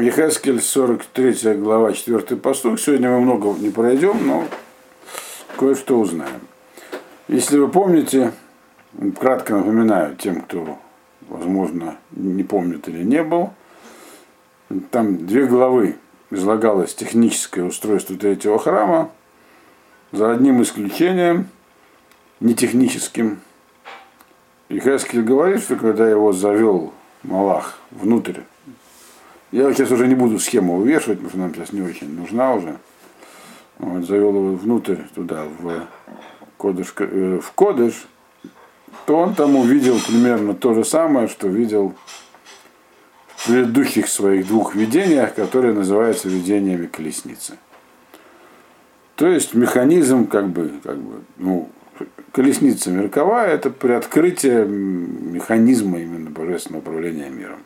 Ехескель 43 глава 4 постук. Сегодня мы много не пройдем, но кое-что узнаем. Если вы помните, кратко напоминаю тем, кто, возможно, не помнит или не был, там две главы излагалось техническое устройство третьего храма, за одним исключением, не техническим. И Хескель говорит, что когда его завел Малах внутрь, я сейчас уже не буду схему вывешивать, потому что нам сейчас не очень нужна уже. Вот, завел его внутрь туда, в кодыш, э, в кодыш, то он там увидел примерно то же самое, что видел в предыдущих своих двух видениях, которые называются видениями колесницы. То есть механизм, как бы, как бы, ну, колесница мирковая, это приоткрытие механизма именно божественного управления миром.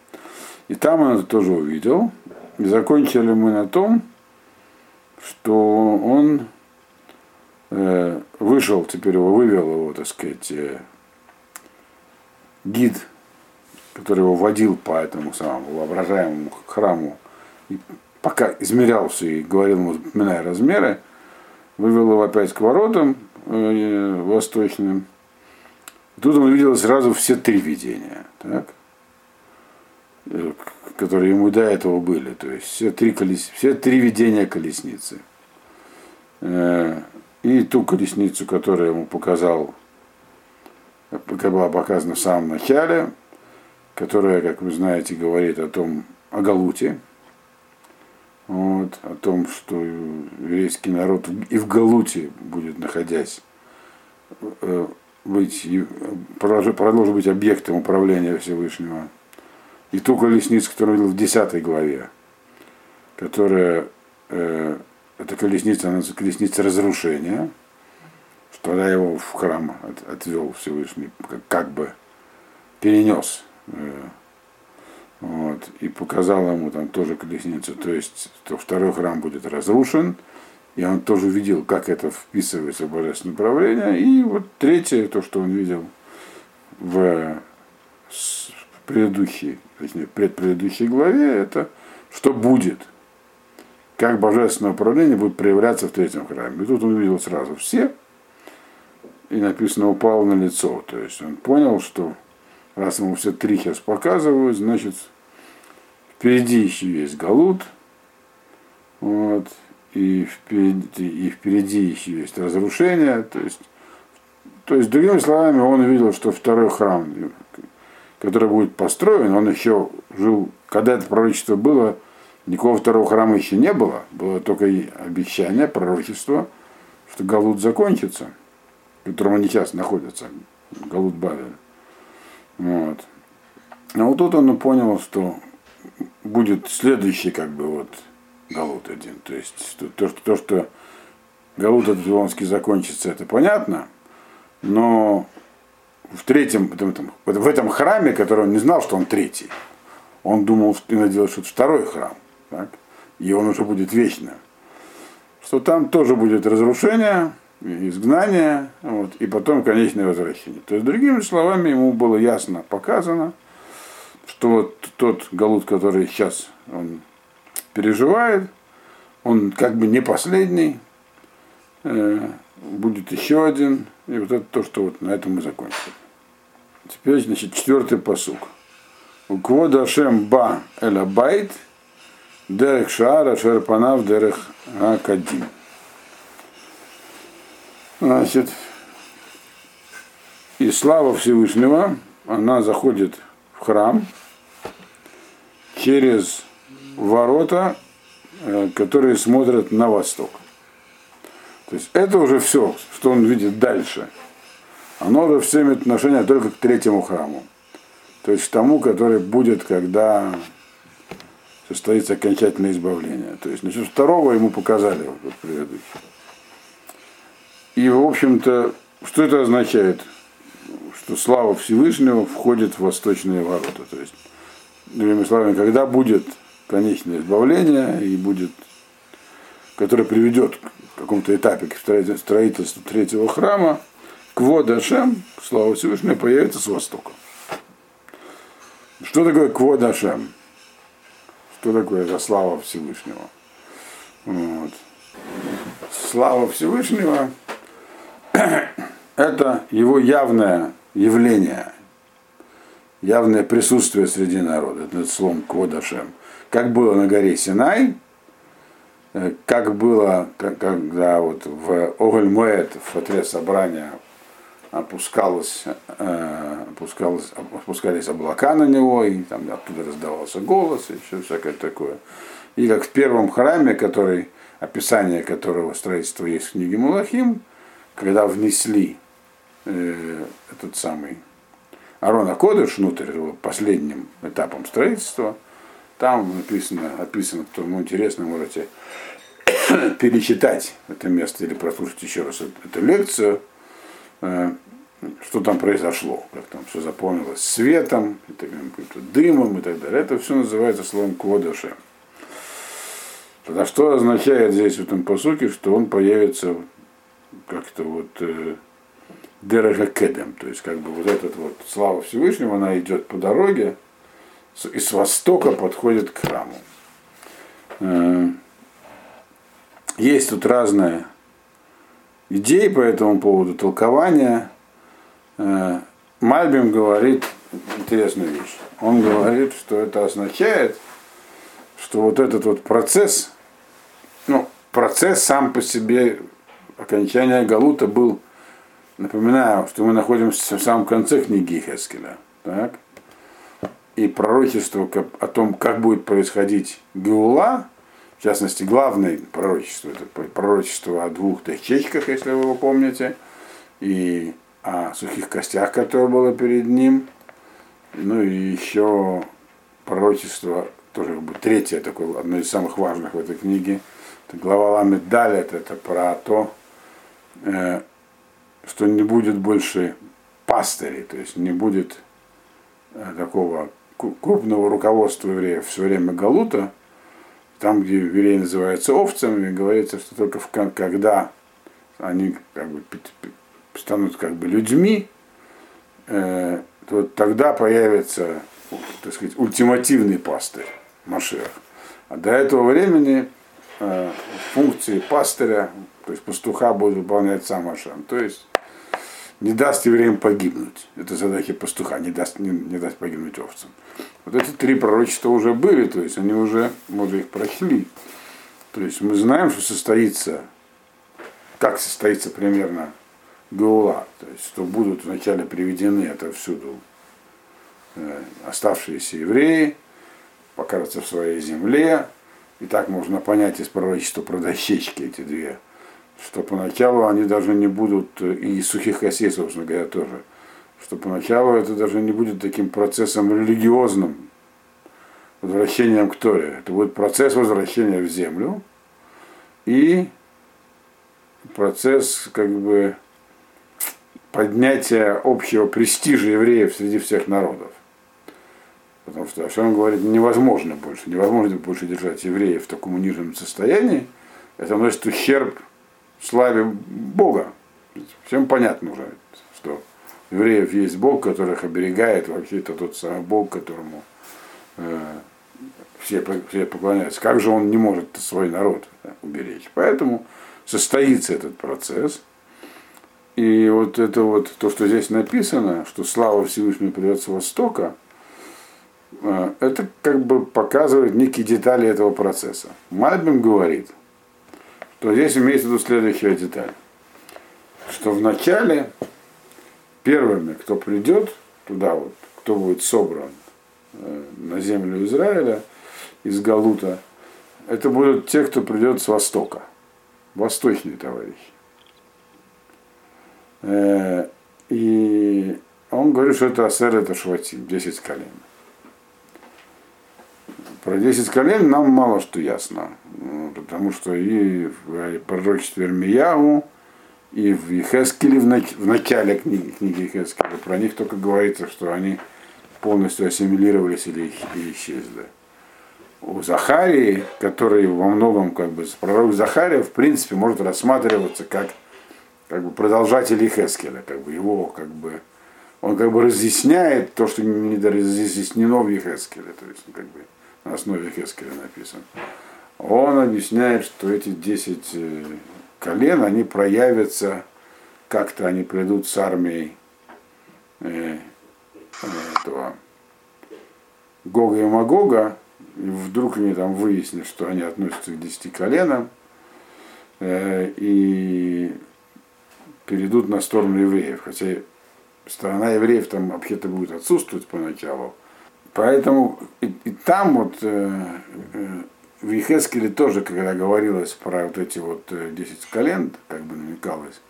И там он это тоже увидел. И закончили мы на том, что он э, вышел, теперь его вывел его, так сказать, э, гид, который его водил по этому самому воображаемому храму, и пока измерял все и говорил ему, запоминая размеры, вывел его опять к воротам э, восточным. И тут он увидел сразу все три видения, так? Э, которые ему до этого были. То есть все три, колес... все три видения колесницы. Э, и ту колесницу, которую ему показал, которая была показана в самом начале, которая, как вы знаете, говорит о том, о Галуте, вот, о том, что еврейский народ и в Галуте будет находясь, э, быть, продолжить быть объектом управления Всевышнего. И ту колесницу, которую он видел в 10 главе, которая, э, эта колесница, она колесница разрушения, что тогда его в храм от, отвел Всевышний, как, как бы перенес э, вот, и показал ему там тоже колесницу, то есть то второй храм будет разрушен, и он тоже увидел, как это вписывается в божественное управление. И вот третье, то, что он видел в предыдущей, точнее, предпредыдущей главе, это что будет, как божественное управление будет проявляться в третьем храме. И тут он увидел сразу все, и написано упал на лицо. То есть он понял, что Раз ему все три сейчас показывают, значит, впереди еще есть Галут, вот, и впереди, и впереди еще есть разрушение. То есть, то есть, другими словами, он увидел, что второй храм, который будет построен, он еще жил, когда это пророчество было, никакого второго храма еще не было, было только обещание, пророчество, что Галут закончится, в котором они сейчас находятся, Галут Бавель. Вот. А вот тут он понял, что будет следующий как бы вот Галут один. То есть то, что, то, что Галут Вавилонский закончится, это понятно, но в третьем, в этом, храме, который он не знал, что он третий, он думал и надеялся, что это второй храм, так? и он уже будет вечно. Что там тоже будет разрушение, изгнание, вот, и потом конечное возвращение. То есть, другими словами, ему было ясно показано, что вот тот Галут, который сейчас он переживает, он как бы не последний, э, будет еще один, и вот это то, что вот на этом мы закончили. Теперь, значит, четвертый посук. У квода Шем Ба Элабайт, Дерех Шара Шерпанав Дерех Акадим. Значит, и слава Всевышнего, она заходит в храм через ворота, э, которые смотрят на восток. То есть это уже все, что он видит дальше. Оно уже все имеет отношение только к третьему храму. То есть к тому, который будет, когда состоится окончательное избавление. То есть, значит, второго ему показали вот, предыдущий. И, в общем-то, что это означает? Что слава Всевышнего входит в восточные ворота. То есть, другими словами, когда будет конечное избавление и будет, которое приведет к какому-то этапе к строительству третьего храма, к Водашем, слава Всевышнего, появится с востока. Что такое Кводашем? Что такое это слава Всевышнего? Вот. Слава Всевышнего – это его явное явление, явное присутствие среди народа. Это словом Кводашем. Как было на горе Синай, как было, когда вот в Огольмуэт, в шатре собрания опускалось, э, опускалось, опускались облака на него, и там оттуда раздавался голос, и все всякое такое. И как в первом храме, который, описание которого строительства есть в книге Мулахим, когда внесли э, этот самый Арона Кодыш внутрь, последним этапом строительства, там написано, описано, кому интересно, можете перечитать это место или прослушать еще раз эту лекцию, э, что там произошло, как там все заполнилось светом, дымом и так далее. Это все называется словом кодыша. Тогда что означает здесь в этом посуке, что он появится как-то вот э, то есть как бы вот этот вот слава Всевышнего, она идет по дороге и с востока подходит к храму. Э, есть тут разные идеи по этому поводу, толкования. Э, Мальбим говорит интересную вещь. Он говорит, что это означает, что вот этот вот процесс, ну, процесс сам по себе окончания Галута был, напоминаю, что мы находимся в самом конце книги Хескеля, так? И пророчество о том, как будет происходить Геула, в частности, главное пророчество, это пророчество о двух дощечках, если вы его помните, и о сухих костях, которые было перед ним, ну и еще пророчество, тоже как бы третье такое, одно из самых важных в этой книге, это глава Ламед Далет, это про то, э, что не будет больше пастырей, то есть не будет э, такого крупного руководства евреев все время Галута, там, где евреи называются овцами, говорится, что только в, когда они как бы станут как бы людьми, э, то тогда появится, так сказать, ультимативный пастырь Машех. А до этого времени э, функции пастыря, то есть пастуха будет выполнять сам Ашем. То есть не даст евреям погибнуть. Это задача пастуха, не даст, не, не даст погибнуть овцам. Вот эти три пророчества уже были, то есть они уже, мы уже их прошли. То есть мы знаем, что состоится, как состоится примерно Гаула, то есть что будут вначале приведены это всюду э, оставшиеся евреи, покажутся в своей земле, и так можно понять из пророчества про дощечки эти две, что поначалу они даже не будут, и сухих костей, собственно говоря, тоже, что поначалу это даже не будет таким процессом религиозным, возвращением к Торе. Это будет процесс возвращения в землю и процесс как бы поднятия общего престижа евреев среди всех народов. Потому что что он говорит, невозможно больше, невозможно больше держать евреев в таком униженном состоянии. Это носит ущерб славе Бога. Всем понятно уже, что у евреев есть Бог, который их оберегает, вообще это тот самый Бог, которому э, все, все поклоняются. Как же он не может свой народ да, уберечь? Поэтому состоится этот процесс. И вот это вот, то, что здесь написано, что слава Всевышнего придет с Востока, э, это как бы показывает некие детали этого процесса. Мальбим говорит, что здесь имеется в виду следующая деталь, что вначале первыми, кто придет туда, вот, кто будет собран э, на землю Израиля из Галута, это будут те, кто придет с востока, восточные товарищи. Э, и он говорит, что это Асер, это Шватим, 10 колен. Про 10 колен нам мало что ясно, потому что и в пророчестве Ирмиягу, и в Ехескеле, в начале книги, книги Ехескеля, про них только говорится, что они полностью ассимилировались или, исчезли. У Захарии, который во многом, как бы, пророк Захария, в принципе, может рассматриваться как как бы продолжатель Хескеля, как бы его, как бы, он как бы разъясняет то, что не разъяснено в Ехескеле. То есть, как бы, на основе Хескеля написан, он объясняет, что эти 10 колен, они проявятся, как-то они придут с армией э, этого Гога и Магога, и вдруг они там выяснят, что они относятся к десяти коленам, э, и перейдут на сторону евреев, хотя сторона евреев там вообще-то будет отсутствовать поначалу. Поэтому и, и там вот э, э, в Ехескеле тоже, когда говорилось про вот эти вот 10 колен, как бы намекалось,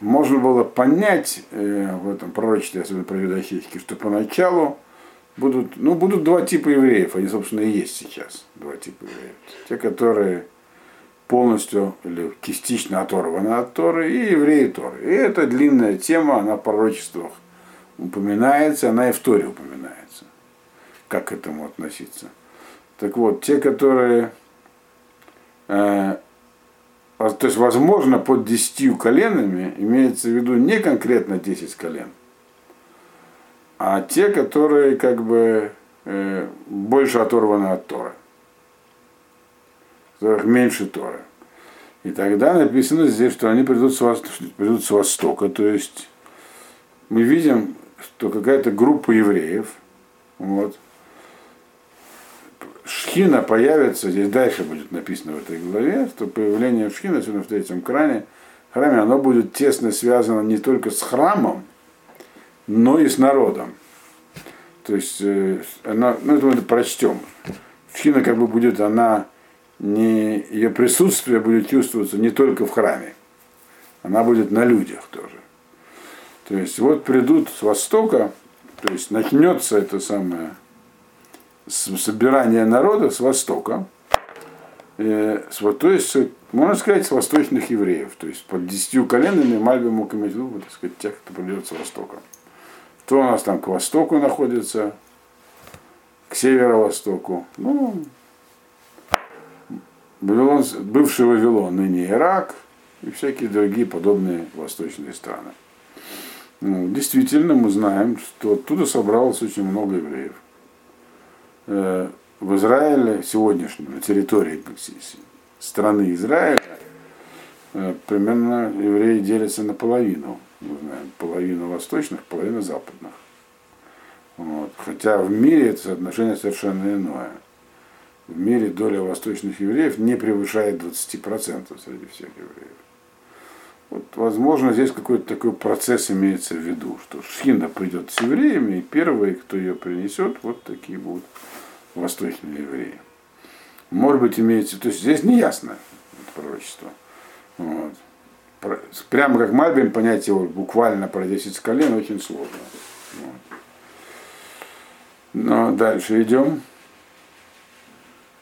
можно было понять э, в этом пророчестве, особенно про Юдахейский, что поначалу будут, ну, будут два типа евреев, они, собственно, и есть сейчас, два типа евреев. Те, которые полностью или частично оторваны от Торы, и евреи Торы. И это длинная тема, она в пророчествах упоминается, она и в Торе упоминается. Как к этому относиться. Так вот, те, которые, э, то есть, возможно, под десятью коленами имеется в виду не конкретно 10 колен, а те, которые как бы э, больше оторваны от Тора, которых меньше Тора. И тогда написано здесь, что они придут с, востока, придут с востока, то есть мы видим, что какая-то группа евреев, вот, Шхина появится, здесь дальше будет написано в этой главе, что появление Шхина, сегодня в третьем кране, храме, оно будет тесно связано не только с храмом, но и с народом. То есть э, она, ну это мы прочтем. Шхина как бы будет, она не, ее присутствие будет чувствоваться не только в храме, она будет на людях тоже. То есть вот придут с востока, то есть начнется это самое собирание народа с востока, э, то есть, можно сказать, с восточных евреев. То есть под десятью коленами Мальби мог иметь в так сказать, тех, кто придет с востока. Кто у нас там к востоку находится, к северо-востоку. Ну, Вавилон, бывший Вавилон, ныне Ирак и всякие другие подобные восточные страны. Ну, действительно, мы знаем, что оттуда собралось очень много евреев. Э, в Израиле сегодняшнем, на территории страны Израиля, э, примерно евреи делятся наполовину. Мы знаем, половину восточных, половину западных. Вот. Хотя в мире это соотношение совершенно иное. В мире доля восточных евреев не превышает 20% среди всех евреев. Вот, возможно, здесь какой-то такой процесс имеется в виду, что Шхина придет с евреями, и первые, кто ее принесет, вот такие будут восточные евреи. Может быть, имеется, то есть здесь не ясно это пророчество. Вот. Прямо как Мальбим понять его буквально про 10 колен очень сложно. Вот. Но дальше идем.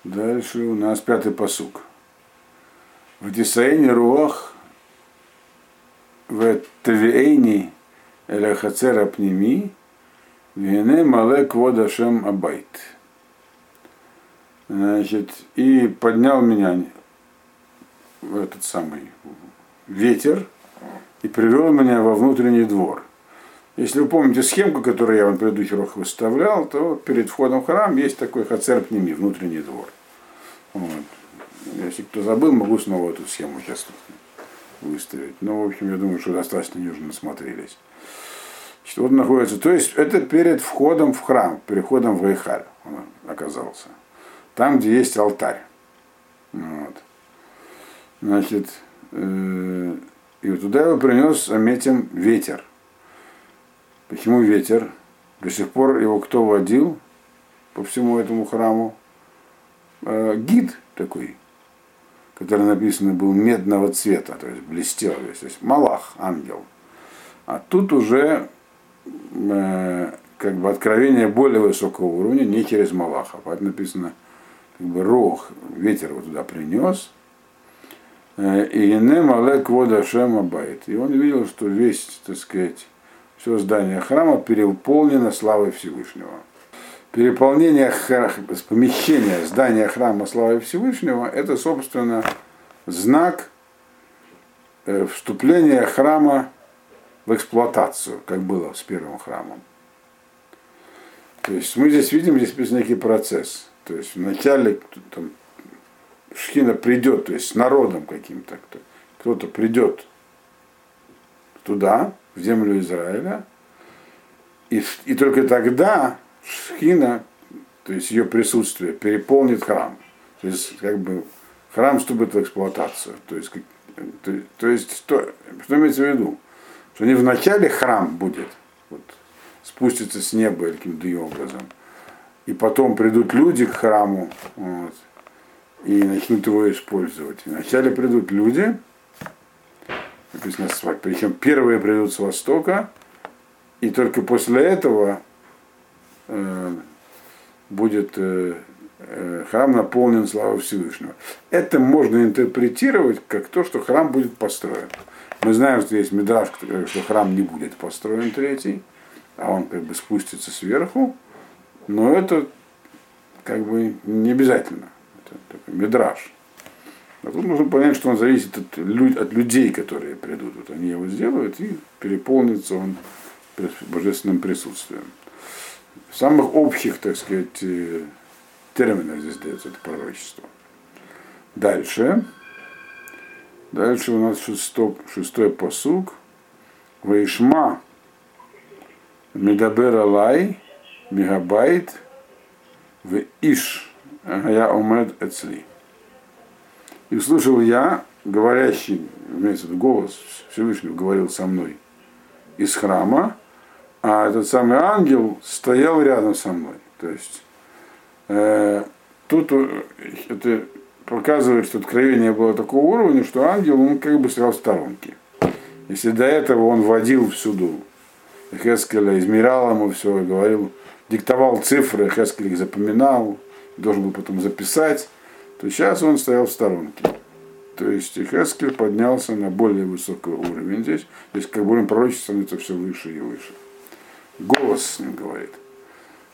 Дальше у нас пятый посук. В Дисаине Руах в Тавиэйни Эляхацера Пними Вене Мале Кводашем Абайт. Значит, и поднял меня этот самый ветер и привел меня во внутренний двор. Если вы помните схемку, которую я вам в предыдущий урок выставлял, то перед входом в храм есть такой хацер внутренний двор. Вот. Если кто забыл, могу снова эту схему сейчас выставить. Но, в общем, я думаю, что достаточно нужно насмотрелись. Что вот находится. То есть это перед входом в храм, переходом в Рейхаль он оказался там, где есть алтарь. Вот. Значит, э, и туда его принес, заметим, ветер. Почему ветер? До сих пор его кто водил по всему этому храму? Э, гид такой, который написано был медного цвета, то есть блестел весь, то есть Малах, ангел. А тут уже э, как бы откровение более высокого уровня, не через Малаха. Поэтому написано как бы рог, ветер его туда принес, э, и не малек вода шема байт. И он видел, что весь, так сказать, все здание храма переполнено славой Всевышнего. Переполнение помещения здания храма славой Всевышнего – это, собственно, знак э, вступления храма в эксплуатацию, как было с первым храмом. То есть мы здесь видим, здесь некий процесс – То есть вначале там, Шхина придет, то есть с народом каким-то, кто, кто-то придет туда, в землю Израиля, и, и только тогда Шхина, то есть ее присутствие, переполнит храм. То есть как бы храм вступит в эксплуатацию. То есть, то, то есть что, что имеется в виду? Что не вначале храм будет, вот, спустится с неба каким-то образом, и потом придут люди к храму вот, и начнут его использовать. Вначале придут люди, написано, причем первые придут с востока, и только после этого будет э, э, храм наполнен славой Всевышнего. Это можно интерпретировать как то, что храм будет построен. Мы знаем, что есть медраж, что храм не будет построен третий, а он как бы спустится сверху, но это как бы не обязательно. Это такой медраж. А тут нужно понять, что он зависит от, от людей, которые придут. Вот они его сделают и переполнится он божественным присутствием. Самых общих, так сказать, э, терминах здесь дается это пророчество. Дальше. Дальше у нас шестой, шестой посуг. Ваишма Медабер Алай Мегабайт в Иш я омед эцли. И услышал я, говорящий, имеется в виду голос Всевышнего, говорил со мной из храма, а этот самый ангел стоял рядом со мной. То есть э, тут э, это показывает, что откровение было такого уровня, что ангел, он как бы стоял в сторонке. Если до этого он водил всюду Хескеля, измерял ему все, говорил, диктовал цифры, Хескель их запоминал, должен был потом записать, то сейчас он стоял в сторонке. То есть Хескель поднялся на более высокий уровень здесь. То есть как бы пророчество становится все выше и выше голос с ним говорит.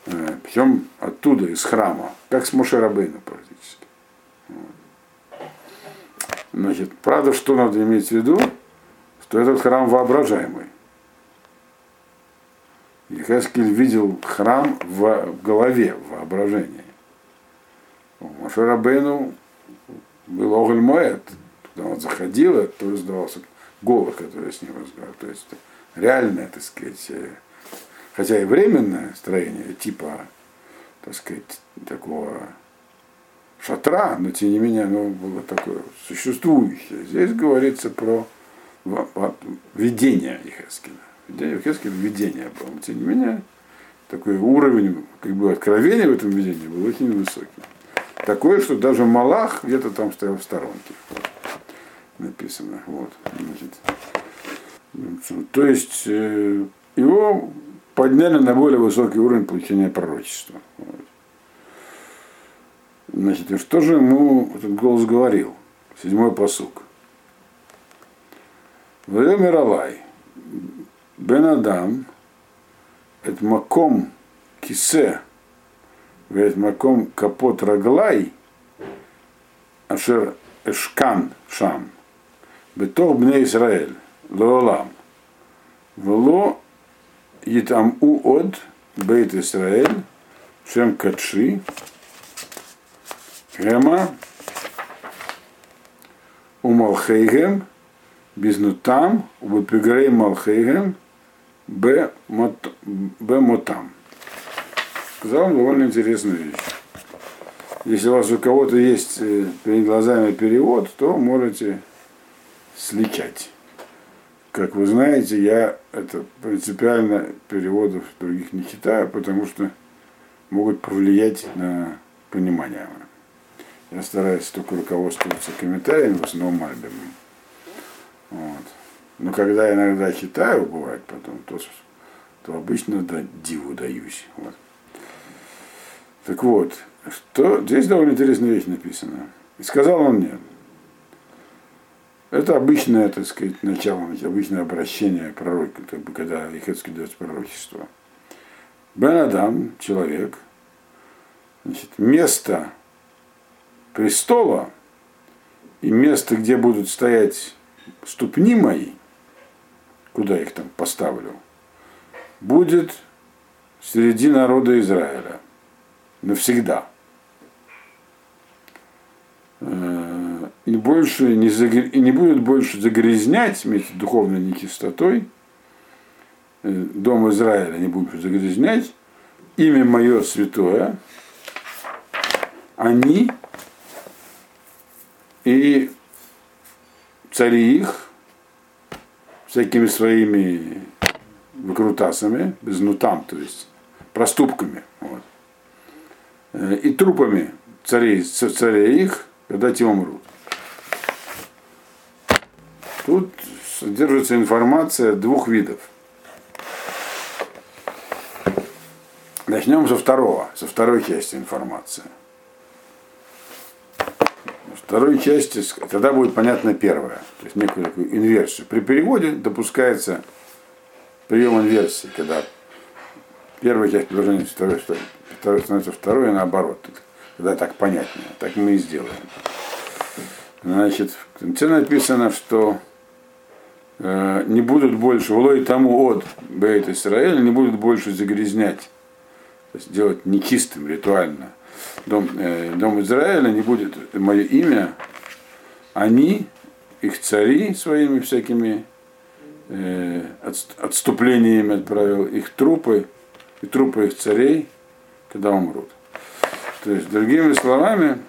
Э, Причем оттуда, из храма, как с Мошерабейна практически. Значит, правда, что надо иметь в виду? Что этот храм воображаемый. И Хескель видел храм в голове, в воображении. Машарабейну был Оголь Моэт. Когда он заходил, это тоже сдавался голос, который с ним разговаривал. То есть реальное, так сказать, э, хотя и временное строение, типа, так сказать, такого шатра, но тем не менее оно было такое существующее. Здесь говорится про видение Ехескина. Видение Ехескина видение было. Но тем не менее, такой уровень как бы откровения в этом видении был очень высокий. Такое, что даже Малах где-то там стоял в сторонке. Написано. Вот. Значит, то есть э, его подняли на более высокий уровень получения пророчества. Значит, что же ему этот голос говорил? Седьмой посук. Время Алай, Бен Адам, это маком кисе, говорит, маком капот раглай, ашер эшкан шам, бетор бне Израиль, лоолам, вело Итаму от Бейт Исраэль, Шем Кадши, Гема, у Малхейгем, Бизнутам, у Бепигрей Малхейгем, Б Мотам. Сказал он довольно интересную вещь. Если у вас у кого-то есть э, перед глазами перевод, то можете сличать. Как вы знаете, я это принципиально переводов других не читаю, потому что могут повлиять на понимание. Я стараюсь только руководствоваться комментариями, в основном Мальбимом. Вот. Но когда иногда читаю, бывает потом, то, то обычно да, диву даюсь. Вот. Так вот, что, здесь довольно интересная вещь написана. И сказал он мне, это обычное, так сказать, начало, обычное обращение пророка, как бы, когда Ехецкий дает пророчество. Бен Адам, человек, значит, место престола и место, где будут стоять ступни мои, куда их там поставлю, будет среди народа Израиля навсегда. И больше не, загр... и не будут больше загрязнять вместе духовной нечистотой, э, дом Израиля не будут загрязнять, имя мое святое, они и цари их всякими своими выкрутасами, безнутам, то есть проступками, вот, э, и трупами царей, царей их, когда те умрут. Тут содержится информация двух видов. Начнем со второго, со второй части информации. второй части, тогда будет понятно первое, то есть некую такую инверсию. При переводе допускается прием инверсии, когда первая часть предложения второй, второй становится второй, и наоборот. Тогда так понятнее. Так мы и сделаем. Значит, в конце написано, что не будут больше, влой тому от Бейт Исраэля, не будут больше загрязнять, то есть делать нечистым ритуально. Дом, э, дом Израиля не будет мое имя, они, их цари своими всякими э, отступлениями отправил, их трупы и трупы их царей, когда умрут. То есть, другими словами,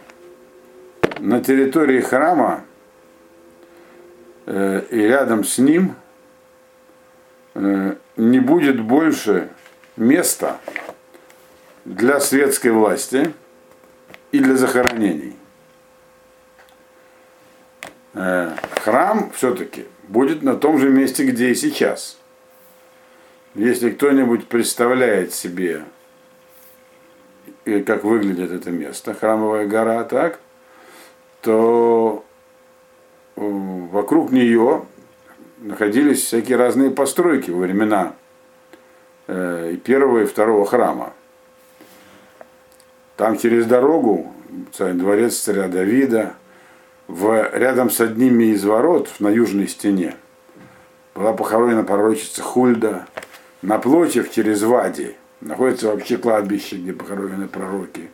на территории храма Э, и рядом с ним э, не будет больше места для светской власти и для захоронений. Э, храм все-таки будет на том же месте, где и сейчас. Если кто-нибудь представляет себе, как выглядит это место, храмовая гора, так, то вокруг нее находились всякие разные постройки во времена э, первого и второго храма. Там через дорогу царь, дворец царя Давида, в, рядом с одними из ворот на южной стене была похоронена пророчица Хульда. Напротив, через Вади, находится вообще кладбище, где похоронены пророки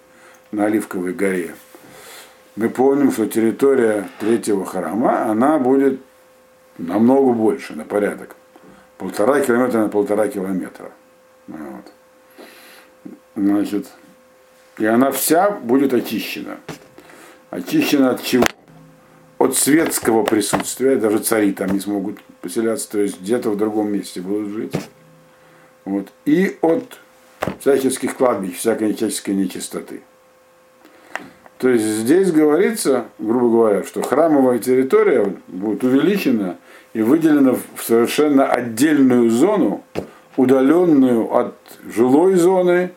на Оливковой горе мы помним, что территория третьего храма, она будет намного больше, на порядок. Полтора километра на полтора километра. Вот. Значит, и она вся будет очищена. Очищена от чего? От светского присутствия, даже цари там не смогут поселяться, то есть где-то в другом месте будут жить. Вот. И от всяческих кладбищ, всякой всяческой нечистоты. То есть здесь говорится, грубо говоря, что храмовая территория будет увеличена и выделена в совершенно отдельную зону, удаленную от жилой зоны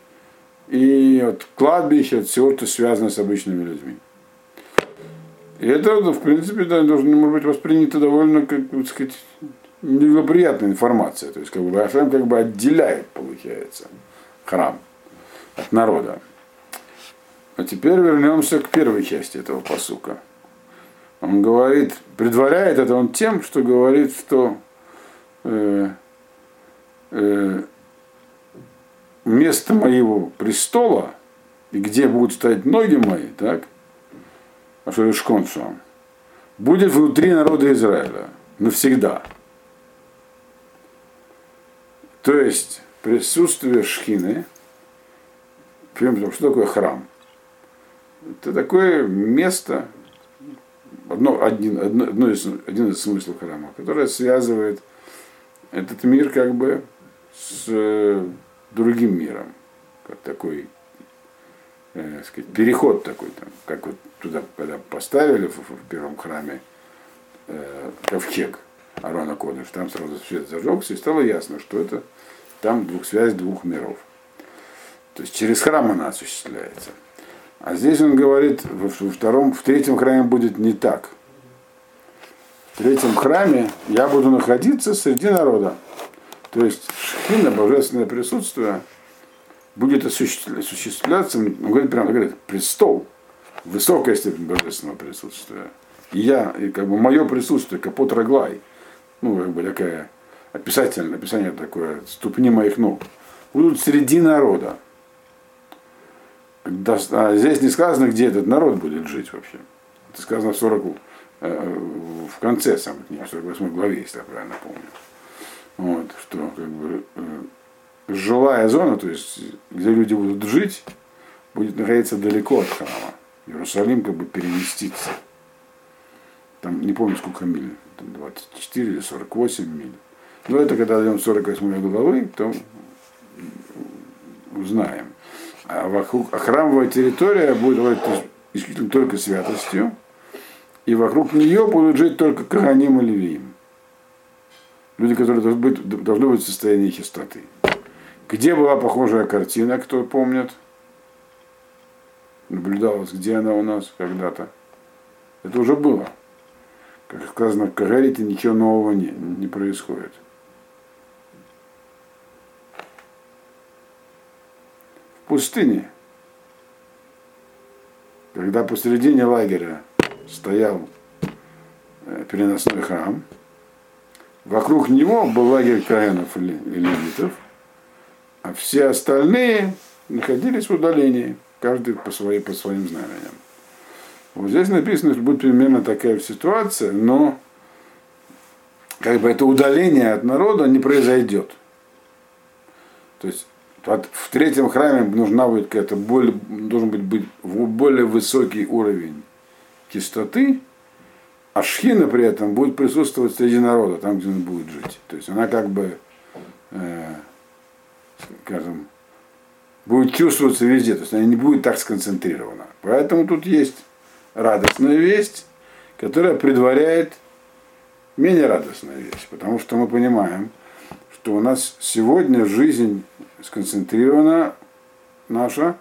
и от кладбища, от всего, что связано с обычными людьми. И это, в принципе, да, должно может быть воспринято довольно, как бы сказать, неблагоприятная информация. То есть, как бы Ашем как бы отделяет, получается, храм от народа. А теперь вернемся к первой части этого посука. Он говорит, предваряет это он тем, что говорит, что э, э, место моего престола, и где будут стоять ноги мои, так, а что Шконшам, будет внутри народа Израиля навсегда. То есть присутствие Шхины, что такое храм? Это такое место, одно, один, одно, одно из, один из смыслов храма, которое связывает этот мир как бы с э, другим миром. Как такой э, сказать, переход такой, там, как вот туда, когда поставили в, в первом храме э, ковчег Арона Кодыш, там сразу свет зажегся, и стало ясно, что это там двух, связь двух миров. То есть через храм она осуществляется. А здесь он говорит, во втором, в третьем храме будет не так. В третьем храме я буду находиться среди народа. То есть шхина, божественное присутствие, будет осуществляться, он говорит прямо, говорит, престол, высокая степень божественного присутствия. И я, и как бы мое присутствие, капот Раглай, ну, как бы такая описательное, описание такое, ступни моих ног, будут среди народа. А здесь не сказано, где этот народ будет жить вообще. Это сказано в 40, э, в конце самой книги, в 48 главе, если я правильно помню. Вот, что как бы э, жилая зона, то есть где люди будут жить, будет находиться далеко от храма. Иерусалим как бы переместится. Там не помню сколько миль, там 24 или 48 миль. Но это когда дойдем 48 главы, то узнаем. А вокруг а храмовая территория будет исключительно только святостью, и вокруг нее будут жить только Каганим и Левиим. Люди, которые должны быть, должны быть в состоянии чистоты. Где была похожая картина, кто помнит? Наблюдалась, где она у нас когда-то. Это уже было. Как сказано в Кагарите, ничего нового не, не происходит. Пустыне, когда посередине лагеря стоял э, переносной храм, вокруг него был лагерь Каинов и Левитов, а все остальные находились в удалении, каждый по, своей, по своим знамениям. Вот здесь написано, что будет примерно такая ситуация, но как бы это удаление от народа не произойдет. То есть в третьем храме нужна будет какая-то более, должен быть, быть более высокий уровень чистоты, а шхина при этом будет присутствовать среди народа, там, где он будет жить. То есть она как бы, э, скажем, будет чувствоваться везде, то есть она не будет так сконцентрирована. Поэтому тут есть радостная весть, которая предваряет менее радостную весть, потому что мы понимаем, что у нас сегодня жизнь сконцентрирована наша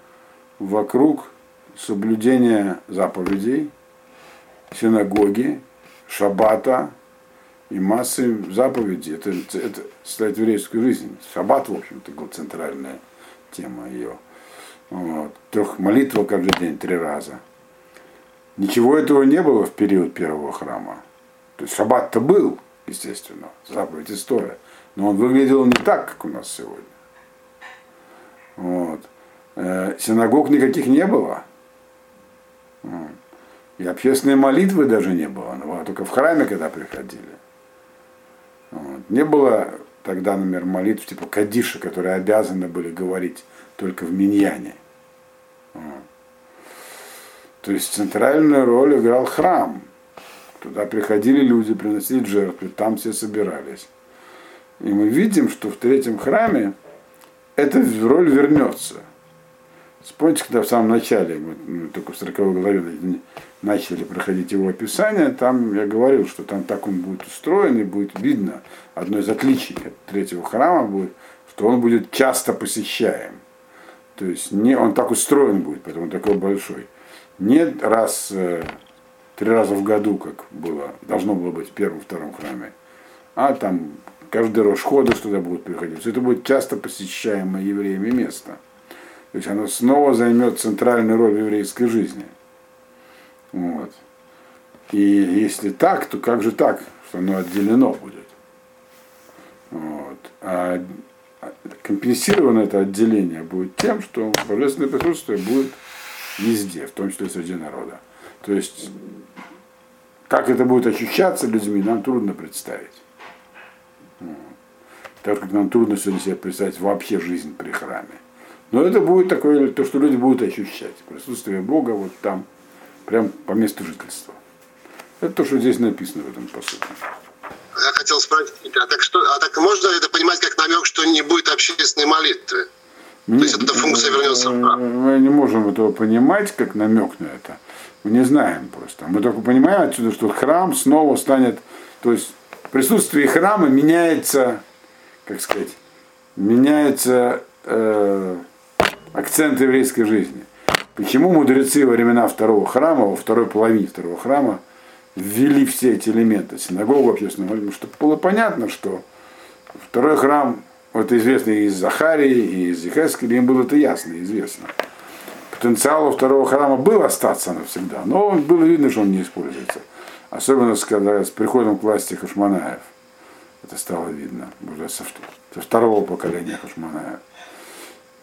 вокруг соблюдения заповедей, синагоги, шаббата и массы заповедей. Это, это составляет еврейскую жизнь. Шаббат, в общем-то, был центральная тема ее. Вот. Трех молитва каждый день, три раза. Ничего этого не было в период первого храма. То есть шаббат-то был, естественно, заповедь история. Но он выглядел не так, как у нас сегодня. Вот. Э, синагог никаких не было. И общественной молитвы даже не было. Она была только в храме, когда приходили. Вот. Не было тогда, например, молитв типа Кадиша, которые обязаны были говорить только в Миньяне. Вот. То есть центральную роль играл храм. Туда приходили люди, приносили жертвы, там все собирались. И мы видим, что в третьем храме эта роль вернется. Вспомните, когда в самом начале, мы, только в 40 главе начали проходить его описание, там я говорил, что там так он будет устроен и будет видно. Одно из отличий от третьего храма будет, что он будет часто посещаем. То есть не, он так устроен будет, поэтому он такой большой. Не раз, э, три раза в году, как было, должно было быть в первом, втором храме, а там каждый Рошхода туда будут приходить. Это будет часто посещаемое евреями место. То есть оно снова займет центральную роль в еврейской жизни. Вот. И если так, то как же так, что оно отделено будет? Вот. А компенсировано это отделение будет тем, что божественное присутствие будет везде, в том числе среди народа. То есть, как это будет ощущаться людьми, нам трудно представить. Так как нам трудно сегодня себе представить вообще жизнь при храме. Но это будет такое, то, что люди будут ощущать. Присутствие Бога вот там, прям по месту жительства. Это то, что здесь написано в этом посылке. Я хотел спросить, а так, что, а так можно это понимать как намек, что не будет общественной молитвы? Нет, то есть эта функция вернется в храм? Мы не можем этого понимать как намек на это. Мы не знаем просто. Мы только понимаем отсюда, что храм снова станет, то есть присутствие храма меняется, как сказать, меняется э, акцент еврейской жизни. Почему мудрецы во времена второго храма, во второй половине второго храма, ввели все эти элементы, синагогу, общественную чтобы было понятно, что второй храм, это известно и из Захарии, и из Ехескеля, им было это ясно, известно. Потенциал у второго храма был остаться навсегда, но было видно, что он не используется. Особенно когда с приходом к власти Хашманаев. Это стало видно уже со, со второго поколения Хашманаев.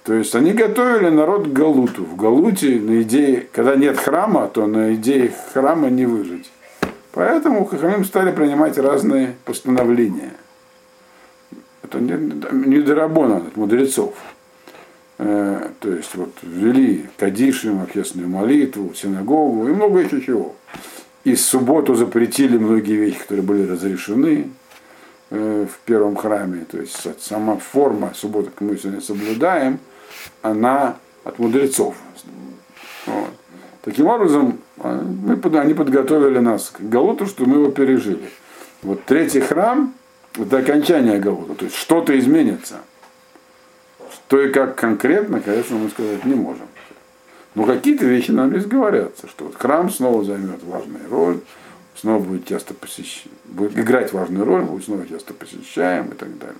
То есть они готовили народ к Галуту. В Галуте, на идее, когда нет храма, то на идее храма не выжить. Поэтому Хахамим стали принимать разные постановления. Это не, не Дарабона, от мудрецов. Э, то есть вот ввели Кадишим, общественную молитву, синагогу и много еще чего. И субботу запретили многие вещи, которые были разрешены в первом храме. То есть сама форма субботы, как мы сегодня соблюдаем, она от мудрецов. Вот. Таким образом, а, мы, они подготовили нас к Галуту, что мы его пережили. Вот третий храм – это окончание Галута, то есть что-то изменится. Что и как конкретно, конечно, мы сказать не можем. Но какие-то вещи нам здесь говорятся, что вот храм снова займет важную роль, снова будет часто посещ... будет играть важную роль, будет снова часто посещаем и так далее.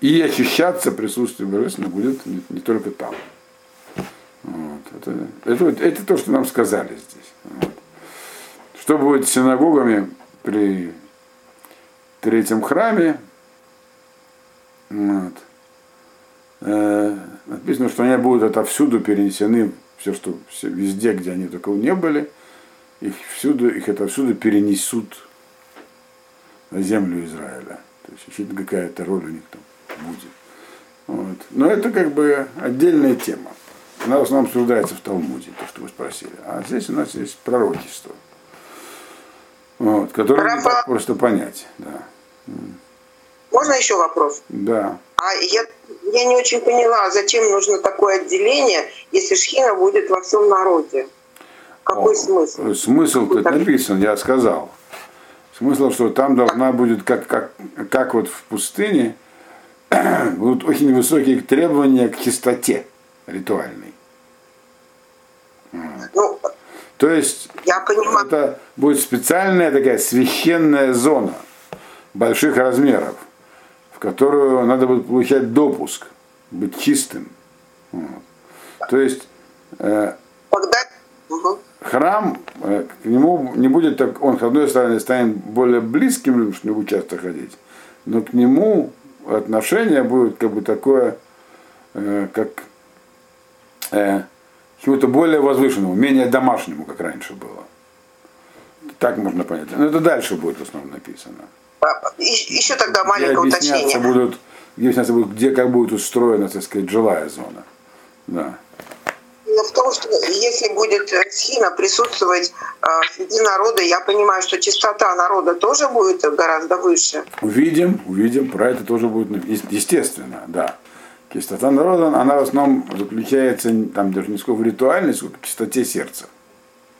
И ощущаться присутствие Божественного будет не, не только там. Вот. Это, это, это то, что нам сказали здесь. Вот. Что будет с синагогами при третьем храме? Вот. Э, написано, что они будут отовсюду перенесены, все, что все, везде, где они только не были, их всюду, их отовсюду перенесут на землю Израиля. То есть еще какая-то роль у них там будет. Вот. Но это как бы отдельная тема. Она в основном обсуждается в Талмуде, то, что вы спросили. А здесь у нас есть пророчество, вот, которое не так просто понять. Да. Можно еще вопрос? Да. А я, я не очень поняла, зачем нужно такое отделение, если шхина будет во всем народе? Какой О, смысл? Смысл тут написан, я сказал. Смысл, что там должна будет, как, как, как вот в пустыне, будут очень высокие требования к чистоте ритуальной. Ну, То есть я понимаю. это будет специальная такая священная зона больших размеров, в которую надо будет получать допуск, быть чистым. Вот. То есть э. Храм э, к нему не будет так, он с одной стороны станет более близким, что не будет часто ходить, но к нему отношение будет как бы такое, э, как э, чему-то более возвышенному, менее домашнему, как раньше было. Так можно понять. Но это дальше будет в основном написано. А, еще тогда маленькое где уточнение. Будут, где объясняться будут, где как будет устроена, так сказать, жилая зона. Да. Но в том, что если будет схина присутствовать э, среди народа, я понимаю, что чистота народа тоже будет гораздо выше. Увидим, увидим, про это тоже будет, естественно, да. Чистота народа, она в основном заключается там даже не сколько в ритуальной, сколько в чистоте сердца.